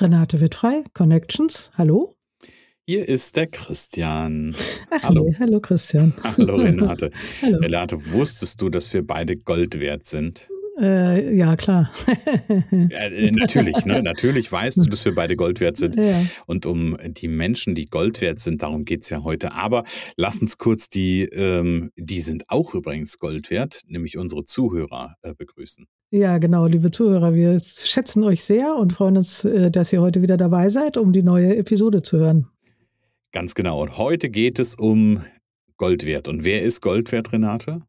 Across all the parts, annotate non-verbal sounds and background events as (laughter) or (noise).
Renate Wittfrei, Connections, hallo. Hier ist der Christian. Ach hallo. Nee, hallo Christian. (laughs) Hallo Renate. (laughs) hallo. Renate, wusstest du, dass wir beide Gold wert sind? Äh, ja, klar. (laughs) ja, äh, natürlich, ne? natürlich weißt du, dass wir beide Gold wert sind. Ja. Und um die Menschen, die Gold wert sind, darum geht es ja heute. Aber lass uns kurz die, ähm, die sind auch übrigens Gold wert, nämlich unsere Zuhörer äh, begrüßen. Ja, genau, liebe Zuhörer, wir schätzen euch sehr und freuen uns, äh, dass ihr heute wieder dabei seid, um die neue Episode zu hören. Ganz genau. Und heute geht es um Goldwert. Und wer ist Goldwert, Renate?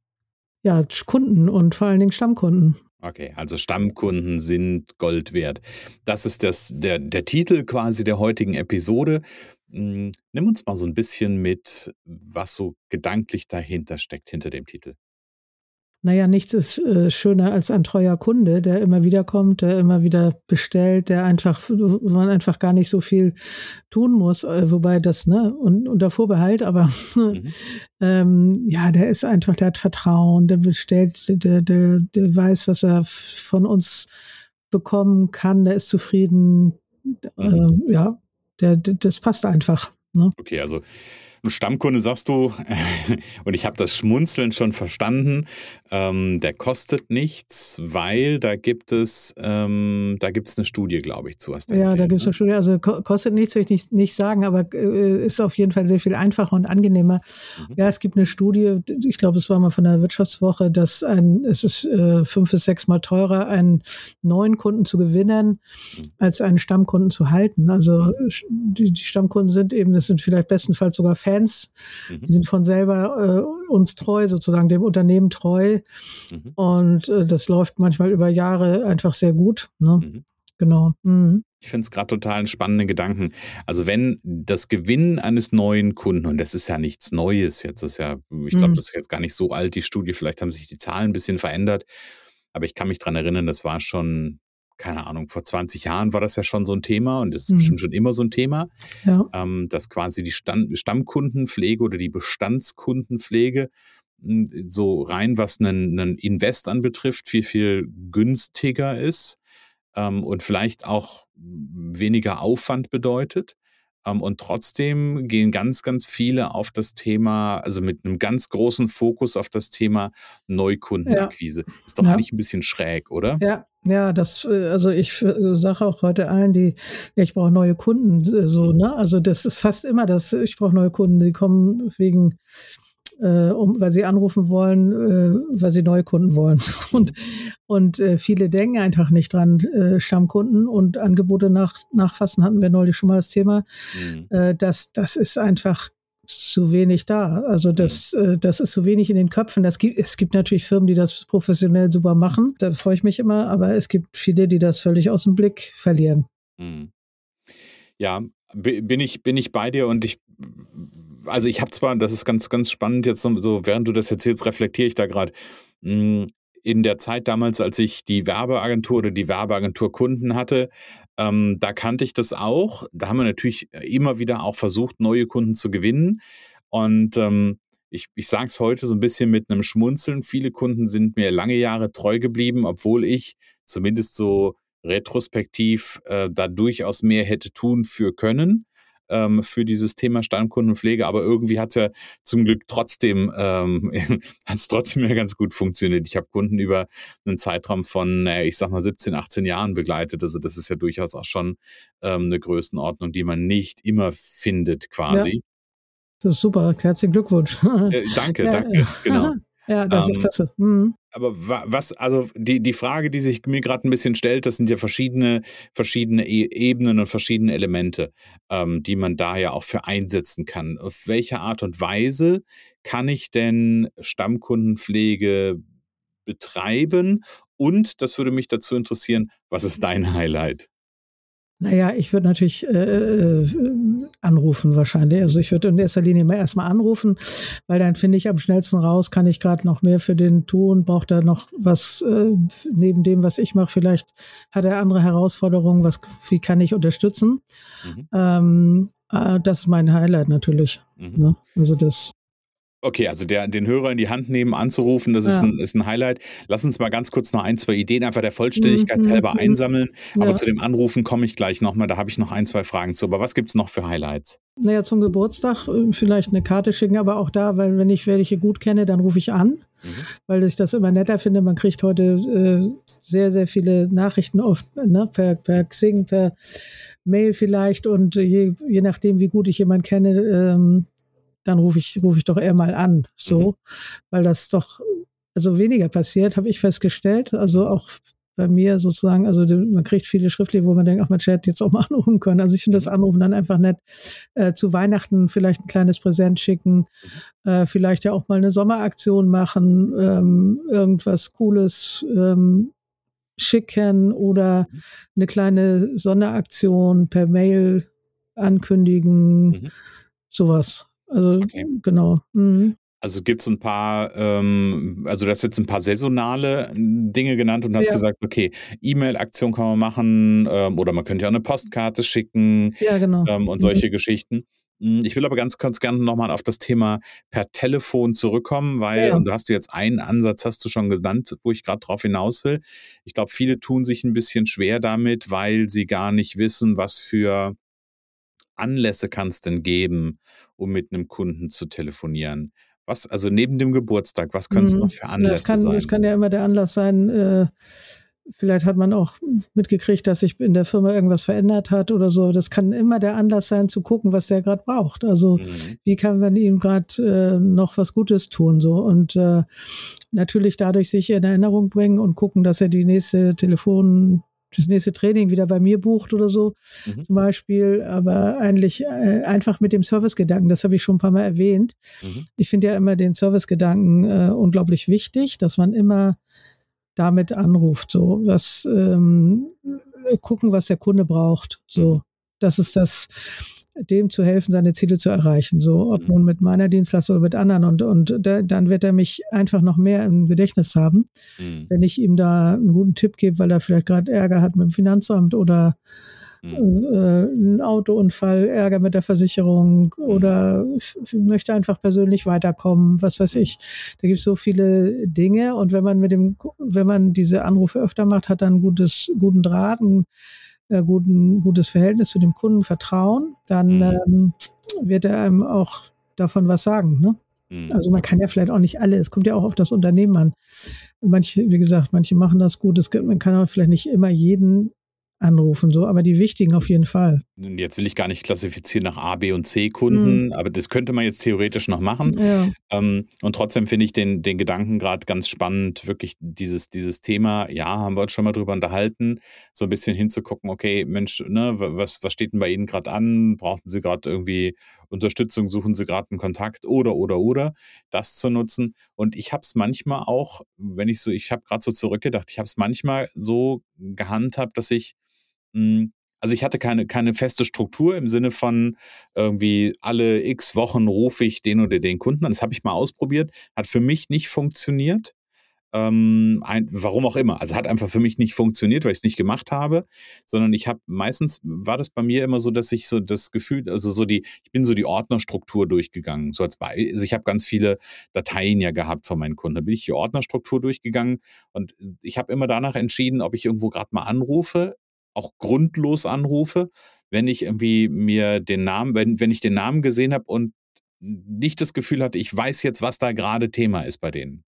Ja, Kunden und vor allen Dingen Stammkunden. Okay, also Stammkunden sind Gold wert. Das ist das, der, der Titel quasi der heutigen Episode. Hm, nimm uns mal so ein bisschen mit, was so gedanklich dahinter steckt, hinter dem Titel naja, nichts ist äh, schöner als ein treuer Kunde, der immer wieder kommt, der immer wieder bestellt, der einfach, wo man einfach gar nicht so viel tun muss, äh, wobei das, ne, und, unter Vorbehalt, aber (laughs) mhm. ähm, ja, der ist einfach, der hat Vertrauen, der bestellt, der, der, der weiß, was er von uns bekommen kann, der ist zufrieden, mhm. äh, ja, der, der, das passt einfach. Ne? Okay, also Stammkunde sagst du, (laughs) und ich habe das Schmunzeln schon verstanden, ähm, der kostet nichts, weil da gibt es, ähm, da gibt es eine Studie, glaube ich, zu was Ja, erzählt, da gibt es ne? eine Studie. Also kostet nichts, will ich nicht, nicht sagen, aber äh, ist auf jeden Fall sehr viel einfacher und angenehmer. Mhm. Ja, es gibt eine Studie, ich glaube, es war mal von der Wirtschaftswoche, dass ein, es ist äh, fünf bis sechs Mal teurer, einen neuen Kunden zu gewinnen, mhm. als einen Stammkunden zu halten. Also mhm. die, die Stammkunden sind eben, das sind vielleicht bestenfalls sogar Fans Fans, mhm. die sind von selber äh, uns treu, sozusagen dem Unternehmen treu. Mhm. Und äh, das läuft manchmal über Jahre einfach sehr gut. Ne? Mhm. Genau. Mhm. Ich finde es gerade total einen spannenden Gedanken. Also wenn das Gewinnen eines neuen Kunden, und das ist ja nichts Neues, jetzt ist ja, ich glaube, mhm. das ist jetzt gar nicht so alt, die Studie, vielleicht haben sich die Zahlen ein bisschen verändert, aber ich kann mich daran erinnern, das war schon keine Ahnung, vor 20 Jahren war das ja schon so ein Thema und das ist mhm. bestimmt schon immer so ein Thema, ja. ähm, dass quasi die Stand Stammkundenpflege oder die Bestandskundenpflege hm, so rein, was einen, einen Invest anbetrifft, viel, viel günstiger ist ähm, und vielleicht auch weniger Aufwand bedeutet. Ähm, und trotzdem gehen ganz, ganz viele auf das Thema, also mit einem ganz großen Fokus auf das Thema Neukundenakquise. Ja. Ist doch ja. eigentlich ein bisschen schräg, oder? Ja, ja, das, äh, also ich äh, sage auch heute allen, die, ja, ich brauche neue Kunden, äh, so, mhm. ne? Also das ist fast immer das, ich brauche neue Kunden, die kommen wegen, äh, um, weil sie anrufen wollen, äh, weil sie neue Kunden wollen. (laughs) Und, und äh, viele denken einfach nicht dran, äh, Stammkunden und Angebote nach, nachfassen hatten wir neulich schon mal das Thema. Mhm. Äh, das, das ist einfach zu wenig da. Also das, mhm. äh, das ist zu wenig in den Köpfen. Das gibt, es gibt natürlich Firmen, die das professionell super machen. Da freue ich mich immer, aber es gibt viele, die das völlig aus dem Blick verlieren. Mhm. Ja, bin ich, bin ich bei dir und ich, also ich habe zwar, das ist ganz, ganz spannend jetzt so, während du das erzählst, reflektiere ich da gerade. Hm, in der Zeit damals, als ich die Werbeagentur oder die Werbeagentur Kunden hatte, ähm, da kannte ich das auch. Da haben wir natürlich immer wieder auch versucht, neue Kunden zu gewinnen. Und ähm, ich, ich sage es heute so ein bisschen mit einem Schmunzeln. Viele Kunden sind mir lange Jahre treu geblieben, obwohl ich zumindest so retrospektiv äh, da durchaus mehr hätte tun für können ähm, für dieses Thema Stammkundenpflege, aber irgendwie hat es ja zum Glück trotzdem, ähm, (laughs) hat es trotzdem ja ganz gut funktioniert. Ich habe Kunden über einen Zeitraum von, äh, ich sag mal, 17, 18 Jahren begleitet. Also das ist ja durchaus auch schon ähm, eine Größenordnung, die man nicht immer findet quasi. Das ist super. Herzlichen Glückwunsch. Äh, danke, (laughs) ja, danke, genau. (laughs) Ja, das ähm, ist klasse. Mhm. Aber was, also die, die Frage, die sich mir gerade ein bisschen stellt, das sind ja verschiedene, verschiedene e Ebenen und verschiedene Elemente, ähm, die man da ja auch für einsetzen kann. Auf welche Art und Weise kann ich denn Stammkundenpflege betreiben? Und das würde mich dazu interessieren, was ist dein Highlight? Naja, ich würde natürlich äh, äh, anrufen wahrscheinlich. Also ich würde in erster Linie immer erstmal anrufen, weil dann finde ich am schnellsten raus, kann ich gerade noch mehr für den tun, braucht er noch was äh, neben dem, was ich mache. Vielleicht hat er andere Herausforderungen, was, wie kann ich unterstützen. Mhm. Ähm, äh, das ist mein Highlight natürlich. Mhm. Ne? Also das Okay, also der, den Hörer in die Hand nehmen, anzurufen, das ja. ist, ein, ist ein Highlight. Lass uns mal ganz kurz noch ein, zwei Ideen einfach der Vollständigkeit mhm. halber mhm. einsammeln. Ja. Aber zu dem Anrufen komme ich gleich nochmal. Da habe ich noch ein, zwei Fragen zu. Aber was gibt es noch für Highlights? Naja, zum Geburtstag äh, vielleicht eine Karte schicken, aber auch da, weil wenn ich welche gut kenne, dann rufe ich an. Mhm. Weil ich das immer netter finde. Man kriegt heute äh, sehr, sehr viele Nachrichten oft ne, per, per Xing, per Mail vielleicht. Und je, je nachdem, wie gut ich jemanden kenne, ähm, dann rufe ich, rufe ich doch eher mal an, so, mhm. weil das doch, also weniger passiert, habe ich festgestellt. Also auch bei mir sozusagen, also man kriegt viele schriftliche, wo man denkt, ach, man hätte jetzt auch mal (laughs) anrufen können. Also ich finde das mhm. Anrufen dann einfach nett. Äh, zu Weihnachten vielleicht ein kleines Präsent schicken, mhm. äh, vielleicht ja auch mal eine Sommeraktion machen, ähm, irgendwas Cooles ähm, schicken oder mhm. eine kleine Sonderaktion per Mail ankündigen, mhm. sowas. Also okay. genau. Mhm. Also gibt es ein paar, ähm, also du hast jetzt ein paar saisonale hm, Dinge genannt und hast ja. gesagt, okay, E-Mail-Aktion kann man machen ähm, oder man könnte ja eine Postkarte schicken ja, genau. ähm, und solche mhm. Geschichten. Hm, ich will aber ganz, ganz gerne nochmal auf das Thema per Telefon zurückkommen, weil, ja. und du hast du jetzt einen Ansatz, hast du schon genannt, wo ich gerade drauf hinaus will. Ich glaube, viele tun sich ein bisschen schwer damit, weil sie gar nicht wissen, was für Anlässe kann es denn geben, um mit einem Kunden zu telefonieren? Was, also neben dem Geburtstag, was können es mhm. noch für Anlässe das kann, sein? Das kann ja immer der Anlass sein, äh, vielleicht hat man auch mitgekriegt, dass sich in der Firma irgendwas verändert hat oder so. Das kann immer der Anlass sein, zu gucken, was der gerade braucht. Also mhm. wie kann man ihm gerade äh, noch was Gutes tun so und äh, natürlich dadurch sich in Erinnerung bringen und gucken, dass er die nächste Telefon das nächste Training wieder bei mir bucht oder so mhm. zum Beispiel, aber eigentlich äh, einfach mit dem Servicegedanken, das habe ich schon ein paar Mal erwähnt. Mhm. Ich finde ja immer den Servicegedanken äh, unglaublich wichtig, dass man immer damit anruft, so das ähm, gucken, was der Kunde braucht, so mhm. Das ist das dem zu helfen, seine Ziele zu erreichen. So, ob mhm. nun mit meiner Dienstleistung oder mit anderen. Und, und da, dann wird er mich einfach noch mehr im Gedächtnis haben, mhm. wenn ich ihm da einen guten Tipp gebe, weil er vielleicht gerade Ärger hat mit dem Finanzamt oder mhm. äh, einen Autounfall, Ärger mit der Versicherung mhm. oder möchte einfach persönlich weiterkommen, was weiß ich. Da gibt es so viele Dinge. Und wenn man mit dem, wenn man diese Anrufe öfter macht, hat dann gutes, guten Draht, ein äh, guten, gutes Verhältnis zu dem Kunden vertrauen, dann mhm. ähm, wird er einem auch davon was sagen. Ne? Mhm. Also man kann ja vielleicht auch nicht alle, es kommt ja auch auf das Unternehmen an. Manche, wie gesagt, manche machen das gut. Es gibt, man kann auch vielleicht nicht immer jeden anrufen, so, aber die wichtigen auf jeden Fall. Jetzt will ich gar nicht klassifizieren nach A, B und C Kunden, mhm. aber das könnte man jetzt theoretisch noch machen. Ja. Ähm, und trotzdem finde ich den, den Gedanken gerade ganz spannend, wirklich dieses, dieses Thema, ja, haben wir uns schon mal drüber unterhalten, so ein bisschen hinzugucken, okay, Mensch, ne, was, was steht denn bei Ihnen gerade an? Brauchen Sie gerade irgendwie Unterstützung, suchen Sie gerade einen Kontakt oder, oder, oder, das zu nutzen. Und ich habe es manchmal auch, wenn ich so, ich habe gerade so zurückgedacht, ich habe es manchmal so gehandhabt, dass ich also ich hatte keine, keine feste Struktur im Sinne von irgendwie alle x Wochen rufe ich den oder den Kunden an. Das habe ich mal ausprobiert, hat für mich nicht funktioniert. Ähm, ein, warum auch immer. Also hat einfach für mich nicht funktioniert, weil ich es nicht gemacht habe, sondern ich habe meistens war das bei mir immer so, dass ich so das Gefühl, also so die, ich bin so die Ordnerstruktur durchgegangen. So als bei, also ich habe ganz viele Dateien ja gehabt von meinen Kunden. Da bin ich die Ordnerstruktur durchgegangen und ich habe immer danach entschieden, ob ich irgendwo gerade mal anrufe auch grundlos anrufe, wenn ich irgendwie mir den Namen, wenn, wenn ich den Namen gesehen habe und nicht das Gefühl hatte, ich weiß jetzt, was da gerade Thema ist bei denen.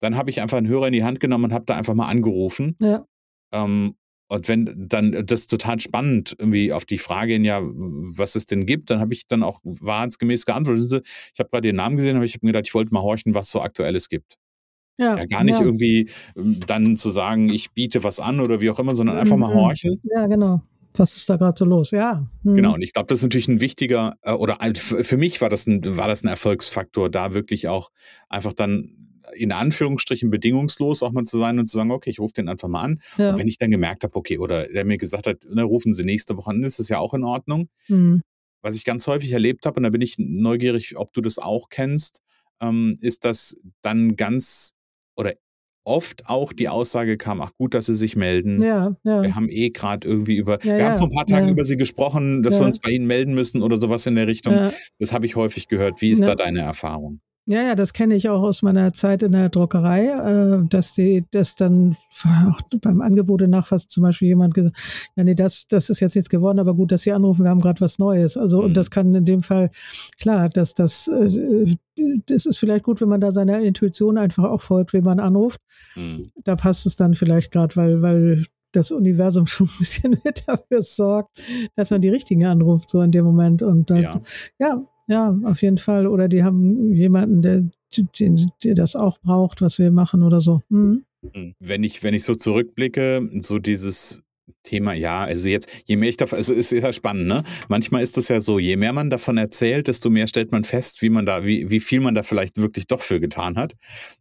Dann habe ich einfach einen Hörer in die Hand genommen und habe da einfach mal angerufen. Ja. Ähm, und wenn dann das total spannend irgendwie auf die Frage hin, ja, was es denn gibt, dann habe ich dann auch wahrheitsgemäß geantwortet. Ich habe gerade den Namen gesehen, aber ich habe mir gedacht, ich wollte mal horchen, was so aktuelles gibt. Ja, ja gar nicht ja. irgendwie ähm, dann zu sagen, ich biete was an oder wie auch immer, sondern einfach mal mhm. horchen. Ja, genau. Was ist da gerade so los? Ja. Mhm. Genau, und ich glaube, das ist natürlich ein wichtiger, äh, oder für mich war das, ein, war das ein Erfolgsfaktor, da wirklich auch einfach dann in Anführungsstrichen bedingungslos auch mal zu sein und zu sagen, okay, ich rufe den einfach mal an. Ja. Und wenn ich dann gemerkt habe, okay, oder der mir gesagt hat, ne, rufen Sie nächste Woche an, ist das ja auch in Ordnung. Mhm. Was ich ganz häufig erlebt habe, und da bin ich neugierig, ob du das auch kennst, ähm, ist, dass dann ganz oder oft auch die Aussage kam, ach gut, dass Sie sich melden. Ja, ja. Wir haben eh gerade irgendwie über, ja, wir haben vor ein paar Tagen über Sie gesprochen, dass wir uns bei Ihnen melden müssen oder sowas in der Richtung. Das habe ich häufig gehört. Wie ist da deine Erfahrung? Ja, ja, das kenne ich auch aus meiner Zeit in der Druckerei, äh, dass die das dann beim Angebot Nachfassen zum Beispiel jemand gesagt, ja, nee, das, das ist jetzt nichts geworden, aber gut, dass Sie anrufen, wir haben gerade was Neues. Also, mhm. und das kann in dem Fall, klar, dass das, äh, das ist vielleicht gut, wenn man da seiner Intuition einfach auch folgt, wenn man anruft. Mhm. Da passt es dann vielleicht gerade, weil, weil das Universum (laughs) schon ein bisschen dafür sorgt, dass man die richtigen anruft, so in dem Moment. Und das, ja. ja, ja, auf jeden Fall. Oder die haben jemanden, der, den, der das auch braucht, was wir machen oder so. Mhm. Wenn ich, wenn ich so zurückblicke, so dieses Thema, ja, also jetzt, je mehr ich davon, also ist ja spannend, ne? Manchmal ist das ja so, je mehr man davon erzählt, desto mehr stellt man fest, wie man da, wie, wie viel man da vielleicht wirklich doch für getan hat.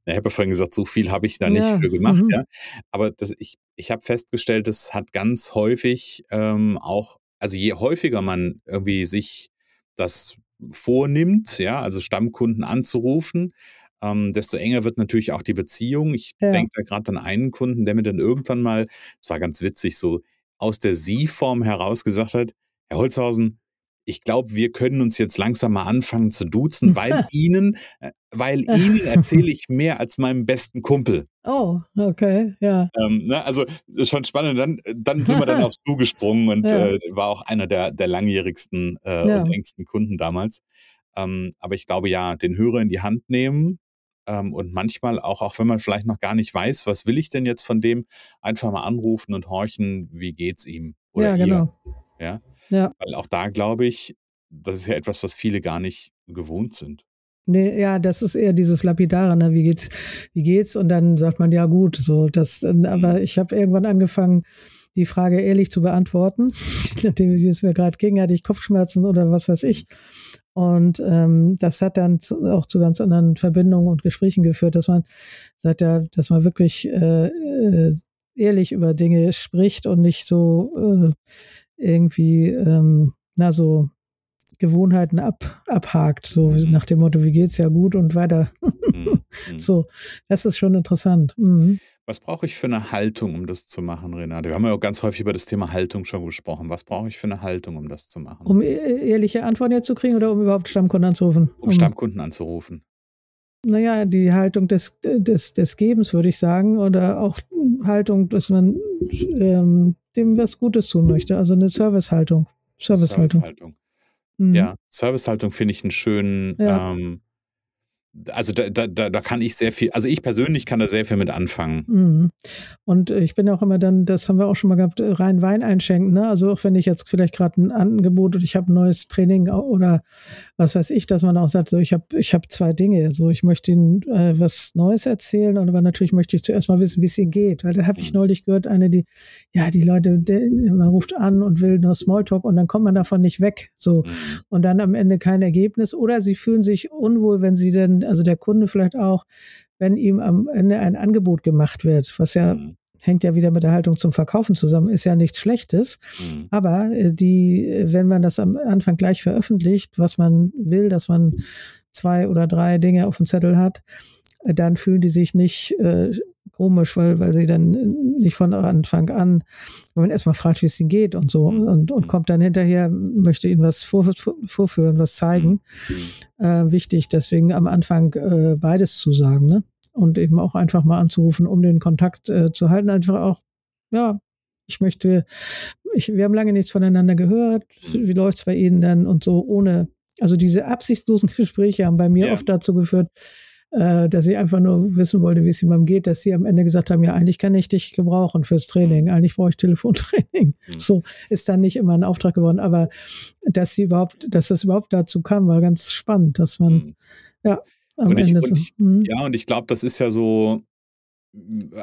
Ich habe ja vorhin gesagt, so viel habe ich da nicht für gemacht, mhm. ja. Aber das, ich, ich habe festgestellt, es hat ganz häufig ähm, auch, also je häufiger man irgendwie sich das vornimmt, ja, also Stammkunden anzurufen, ähm, desto enger wird natürlich auch die Beziehung. Ich ja. denke da gerade an einen Kunden, der mir dann irgendwann mal, es war ganz witzig, so aus der Sie-Form heraus gesagt hat, Herr Holzhausen, ich glaube, wir können uns jetzt langsam mal anfangen zu duzen, (laughs) weil Ihnen, äh, weil Ihnen erzähle (laughs) ich mehr als meinem besten Kumpel. Oh, okay, ja. Ähm, ne, also schon spannend. Dann, dann sind wir dann (laughs) aufs Du gesprungen und ja. äh, war auch einer der, der langjährigsten äh, ja. und engsten Kunden damals. Ähm, aber ich glaube ja, den Hörer in die Hand nehmen ähm, und manchmal auch, auch wenn man vielleicht noch gar nicht weiß, was will ich denn jetzt von dem, einfach mal anrufen und horchen, wie geht's ihm oder ja, genau. ihr. Ja. Ja. Weil auch da glaube ich, das ist ja etwas, was viele gar nicht gewohnt sind. Nee, ja, das ist eher dieses Lapidare, ne? Wie geht's, wie geht's? Und dann sagt man, ja gut, so das, aber ich habe irgendwann angefangen, die Frage ehrlich zu beantworten. (laughs) Nachdem es mir gerade ging, hatte ich Kopfschmerzen oder was weiß ich. Und ähm, das hat dann auch zu ganz anderen Verbindungen und Gesprächen geführt, dass man sagt ja, dass man wirklich äh, äh ehrlich über Dinge spricht und nicht so äh, irgendwie, ähm, na, so Gewohnheiten ab, abhakt, so mhm. nach dem Motto, wie geht's ja gut und weiter. (laughs) Mhm. so, das ist schon interessant. Mhm. Was brauche ich für eine Haltung, um das zu machen, Renate? Wir haben ja auch ganz häufig über das Thema Haltung schon gesprochen. Was brauche ich für eine Haltung, um das zu machen? Um e-, ehrliche Antworten jetzt zu kriegen oder um überhaupt Stammkunden anzurufen? Um, um Stammkunden anzurufen. Naja, die Haltung des, des, des Gebens, würde ich sagen, oder auch Haltung, dass man ähm, dem was Gutes tun möchte. Also eine Servicehaltung. Servicehaltung. Servicehaltung. Mhm. Ja, Servicehaltung finde ich einen schönen, ja. ähm, also da, da, da kann ich sehr viel, also ich persönlich kann da sehr viel mit anfangen. Mhm. Und ich bin auch immer dann, das haben wir auch schon mal gehabt, rein Wein einschenken. Ne? Also auch wenn ich jetzt vielleicht gerade ein Angebot und ich habe ein neues Training oder was weiß ich, dass man auch sagt, so ich habe ich hab zwei Dinge. So ich möchte Ihnen äh, was Neues erzählen, aber natürlich möchte ich zuerst mal wissen, wie es Ihnen geht. Weil da habe ich mhm. neulich gehört, eine, die, ja, die Leute, die, man ruft an und will nur Smalltalk und dann kommt man davon nicht weg. So. Mhm. Und dann am Ende kein Ergebnis. Oder sie fühlen sich unwohl, wenn sie denn also der Kunde vielleicht auch, wenn ihm am Ende ein Angebot gemacht wird, was ja mhm. hängt ja wieder mit der Haltung zum Verkaufen zusammen, ist ja nichts Schlechtes. Mhm. Aber äh, die, wenn man das am Anfang gleich veröffentlicht, was man will, dass man zwei oder drei Dinge auf dem Zettel hat, dann fühlen die sich nicht äh, komisch, weil, weil sie dann nicht von Anfang an, wenn man erstmal fragt, wie es ihnen geht und so mhm. und, und kommt dann hinterher, möchte ihnen was vor, vorführen, was zeigen. Mhm. Äh, wichtig, deswegen am Anfang äh, beides zu sagen, ne? Und eben auch einfach mal anzurufen, um den Kontakt äh, zu halten. Einfach auch, ja, ich möchte, ich, wir haben lange nichts voneinander gehört. Mhm. Wie läuft's bei Ihnen denn? Und so ohne, also diese absichtslosen (laughs) Gespräche haben bei mir ja. oft dazu geführt, äh, dass ich einfach nur wissen wollte, wie es jemandem geht, dass sie am Ende gesagt haben, ja, eigentlich kann ich dich gebrauchen fürs Training, eigentlich brauche ich Telefontraining. Mhm. (laughs) So ist dann nicht immer ein Auftrag geworden, aber dass sie überhaupt, dass das überhaupt dazu kam, war ganz spannend, dass man, mhm. ja, am und Ende ich, so. Ich, mhm. Ja, und ich glaube, das ist ja so,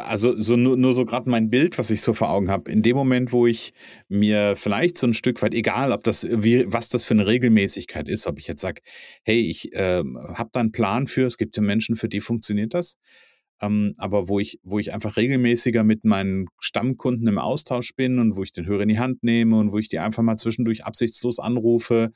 also so nur, nur so gerade mein Bild, was ich so vor Augen habe, in dem Moment, wo ich mir vielleicht so ein Stück weit, egal ob das, wie, was das für eine Regelmäßigkeit ist, ob ich jetzt sage, hey, ich äh, habe da einen Plan für, es gibt ja Menschen, für die funktioniert das, ähm, aber wo ich, wo ich einfach regelmäßiger mit meinen Stammkunden im Austausch bin und wo ich den Hörer in die Hand nehme und wo ich die einfach mal zwischendurch absichtslos anrufe,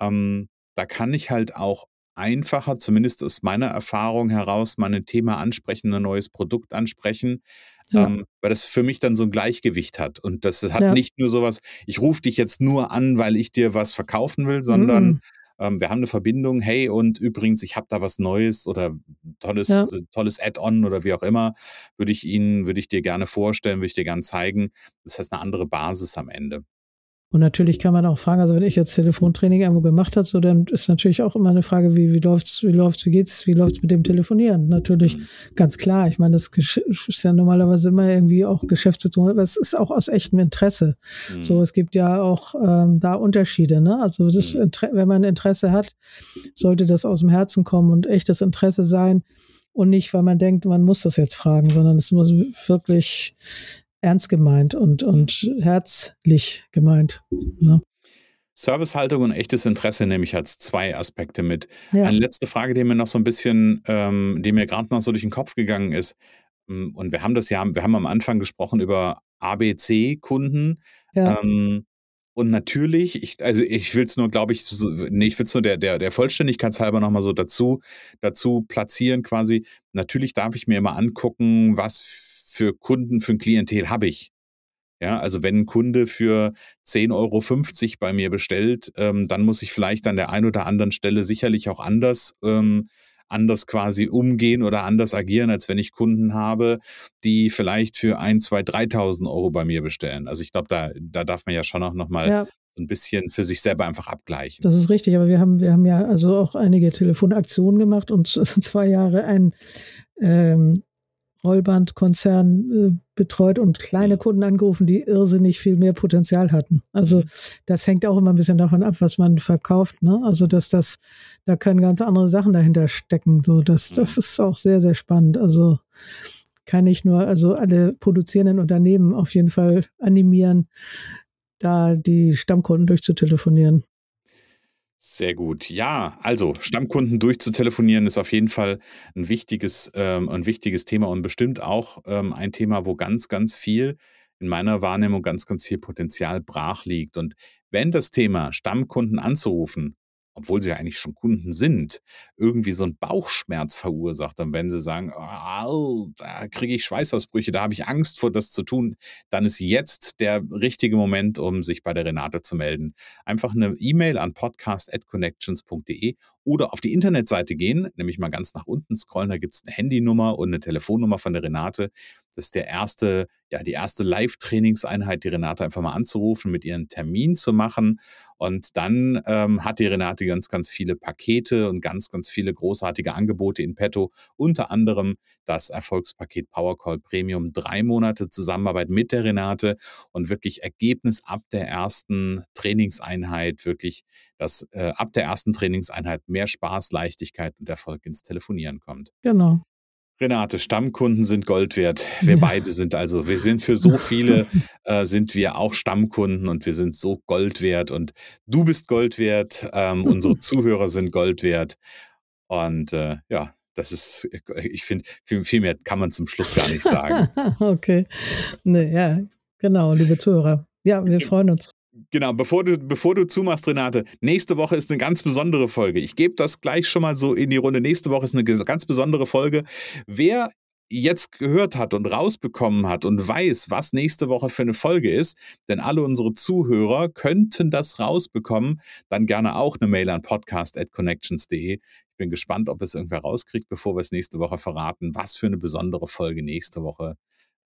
ähm, da kann ich halt auch einfacher, zumindest aus meiner Erfahrung heraus, mal ein Thema ansprechen, ein neues Produkt ansprechen, ja. ähm, weil das für mich dann so ein Gleichgewicht hat. Und das hat ja. nicht nur sowas, ich rufe dich jetzt nur an, weil ich dir was verkaufen will, sondern mhm. ähm, wir haben eine Verbindung, hey, und übrigens, ich habe da was Neues oder tolles, ja. äh, tolles Add-on oder wie auch immer, würde ich Ihnen, würde ich dir gerne vorstellen, würde ich dir gerne zeigen. Das heißt eine andere Basis am Ende. Und natürlich kann man auch fragen, also wenn ich jetzt Telefontraining irgendwo gemacht habe, so dann ist natürlich auch immer eine Frage, wie, wie läuft's, wie läuft's, wie geht's, wie läuft's mit dem Telefonieren? Natürlich mhm. ganz klar. Ich meine, das ist ja normalerweise immer irgendwie auch Geschäftsbezogen, aber es ist auch aus echtem Interesse. Mhm. So, es gibt ja auch ähm, da Unterschiede, ne? Also das, mhm. wenn man Interesse hat, sollte das aus dem Herzen kommen und echtes Interesse sein und nicht, weil man denkt, man muss das jetzt fragen, sondern es muss wirklich ernst gemeint und, und herzlich gemeint. Ne? Servicehaltung und echtes Interesse nehme ich als zwei Aspekte mit. Ja. Eine letzte Frage, die mir noch so ein bisschen, ähm, die mir gerade noch so durch den Kopf gegangen ist. Mm, und wir haben das ja, wir haben am Anfang gesprochen über ABC-Kunden. Ja. Ähm, und natürlich, ich, also ich will es nur, glaube ich, so, nee, ich will es nur der, der, der Vollständigkeitshalber nochmal so dazu, dazu platzieren quasi. Natürlich darf ich mir immer angucken, was für Kunden, für ein Klientel habe ich. Ja, also wenn ein Kunde für 10,50 Euro bei mir bestellt, ähm, dann muss ich vielleicht an der einen oder anderen Stelle sicherlich auch anders, ähm, anders quasi umgehen oder anders agieren, als wenn ich Kunden habe, die vielleicht für 1, 2, 3.000 Euro bei mir bestellen. Also ich glaube, da, da darf man ja schon auch nochmal ja. so ein bisschen für sich selber einfach abgleichen. Das ist richtig, aber wir haben, wir haben ja also auch einige Telefonaktionen gemacht und (laughs) zwei Jahre ein ähm, Rollbandkonzern äh, betreut und kleine. Kunden angerufen, die irrsinnig viel mehr Potenzial hatten. Also mhm. das hängt auch immer ein bisschen davon ab, was man verkauft. Ne? Also dass das, da können ganz andere Sachen dahinter stecken. So, das, das mhm. ist auch sehr, sehr spannend. Also kann ich nur, also alle produzierenden Unternehmen auf jeden Fall animieren, da die Stammkunden durchzutelefonieren. Sehr gut. Ja, also Stammkunden durchzutelefonieren ist auf jeden Fall ein wichtiges, ähm, ein wichtiges Thema und bestimmt auch ähm, ein Thema, wo ganz, ganz viel in meiner Wahrnehmung ganz, ganz viel Potenzial brach liegt. Und wenn das Thema Stammkunden anzurufen obwohl sie ja eigentlich schon Kunden sind, irgendwie so einen Bauchschmerz verursacht. Und wenn sie sagen, oh, da kriege ich Schweißausbrüche, da habe ich Angst vor, das zu tun, dann ist jetzt der richtige Moment, um sich bei der Renate zu melden. Einfach eine E-Mail an podcast.connections.de oder auf die Internetseite gehen, nämlich mal ganz nach unten scrollen, da gibt es eine Handynummer und eine Telefonnummer von der Renate. Das ist der erste, ja, die erste Live-Trainingseinheit, die Renate einfach mal anzurufen, mit ihren Termin zu machen. Und dann ähm, hat die Renate ganz, ganz viele Pakete und ganz, ganz viele großartige Angebote in petto. Unter anderem das Erfolgspaket Powercall Premium. Drei Monate Zusammenarbeit mit der Renate und wirklich Ergebnis ab der ersten Trainingseinheit, wirklich, dass äh, ab der ersten Trainingseinheit mehr Spaß, Leichtigkeit und Erfolg ins Telefonieren kommt. Genau. Renate, Stammkunden sind Gold wert. (laughs) Wir ja. beide sind also, wir sind für so viele, (laughs) äh, sind wir auch Stammkunden und wir sind so Gold wert und du bist Gold wert, ähm, unsere (laughs) Zuhörer sind Gold wert und äh, ja, das ist, ich finde, viel, viel, mehr kann man zum Schluss gar nicht sagen. okay. Ja, genau, liebe Zuhörer. Ja, wir freuen uns. Genau, bevor du, bevor du zumachst, Renate, nächste Woche ist eine ganz besondere Folge. Ich gebe das gleich schon mal so in die Runde. Nächste Woche ist eine ganz besondere Folge. Wer jetzt gehört hat und rausbekommen hat und weiß, was nächste Woche für eine Folge ist, denn alle unsere Zuhörer könnten das rausbekommen, dann gerne auch eine Mail an podcast.connections.de. Ich bin gespannt, ob es irgendwer rauskriegt, bevor wir es nächste Woche verraten, was für eine besondere Folge nächste Woche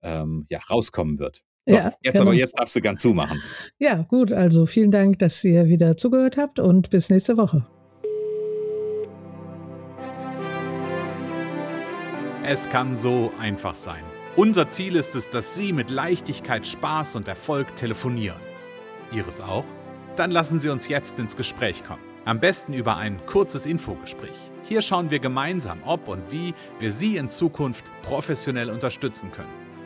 ähm, ja, rauskommen wird. So, ja, jetzt genau. aber, jetzt darfst du ganz zumachen. Ja, gut, also vielen Dank, dass ihr wieder zugehört habt und bis nächste Woche. Es kann so einfach sein. Unser Ziel ist es, dass Sie mit Leichtigkeit, Spaß und Erfolg telefonieren. Ihres auch? Dann lassen Sie uns jetzt ins Gespräch kommen. Am besten über ein kurzes Infogespräch. Hier schauen wir gemeinsam, ob und wie wir Sie in Zukunft professionell unterstützen können.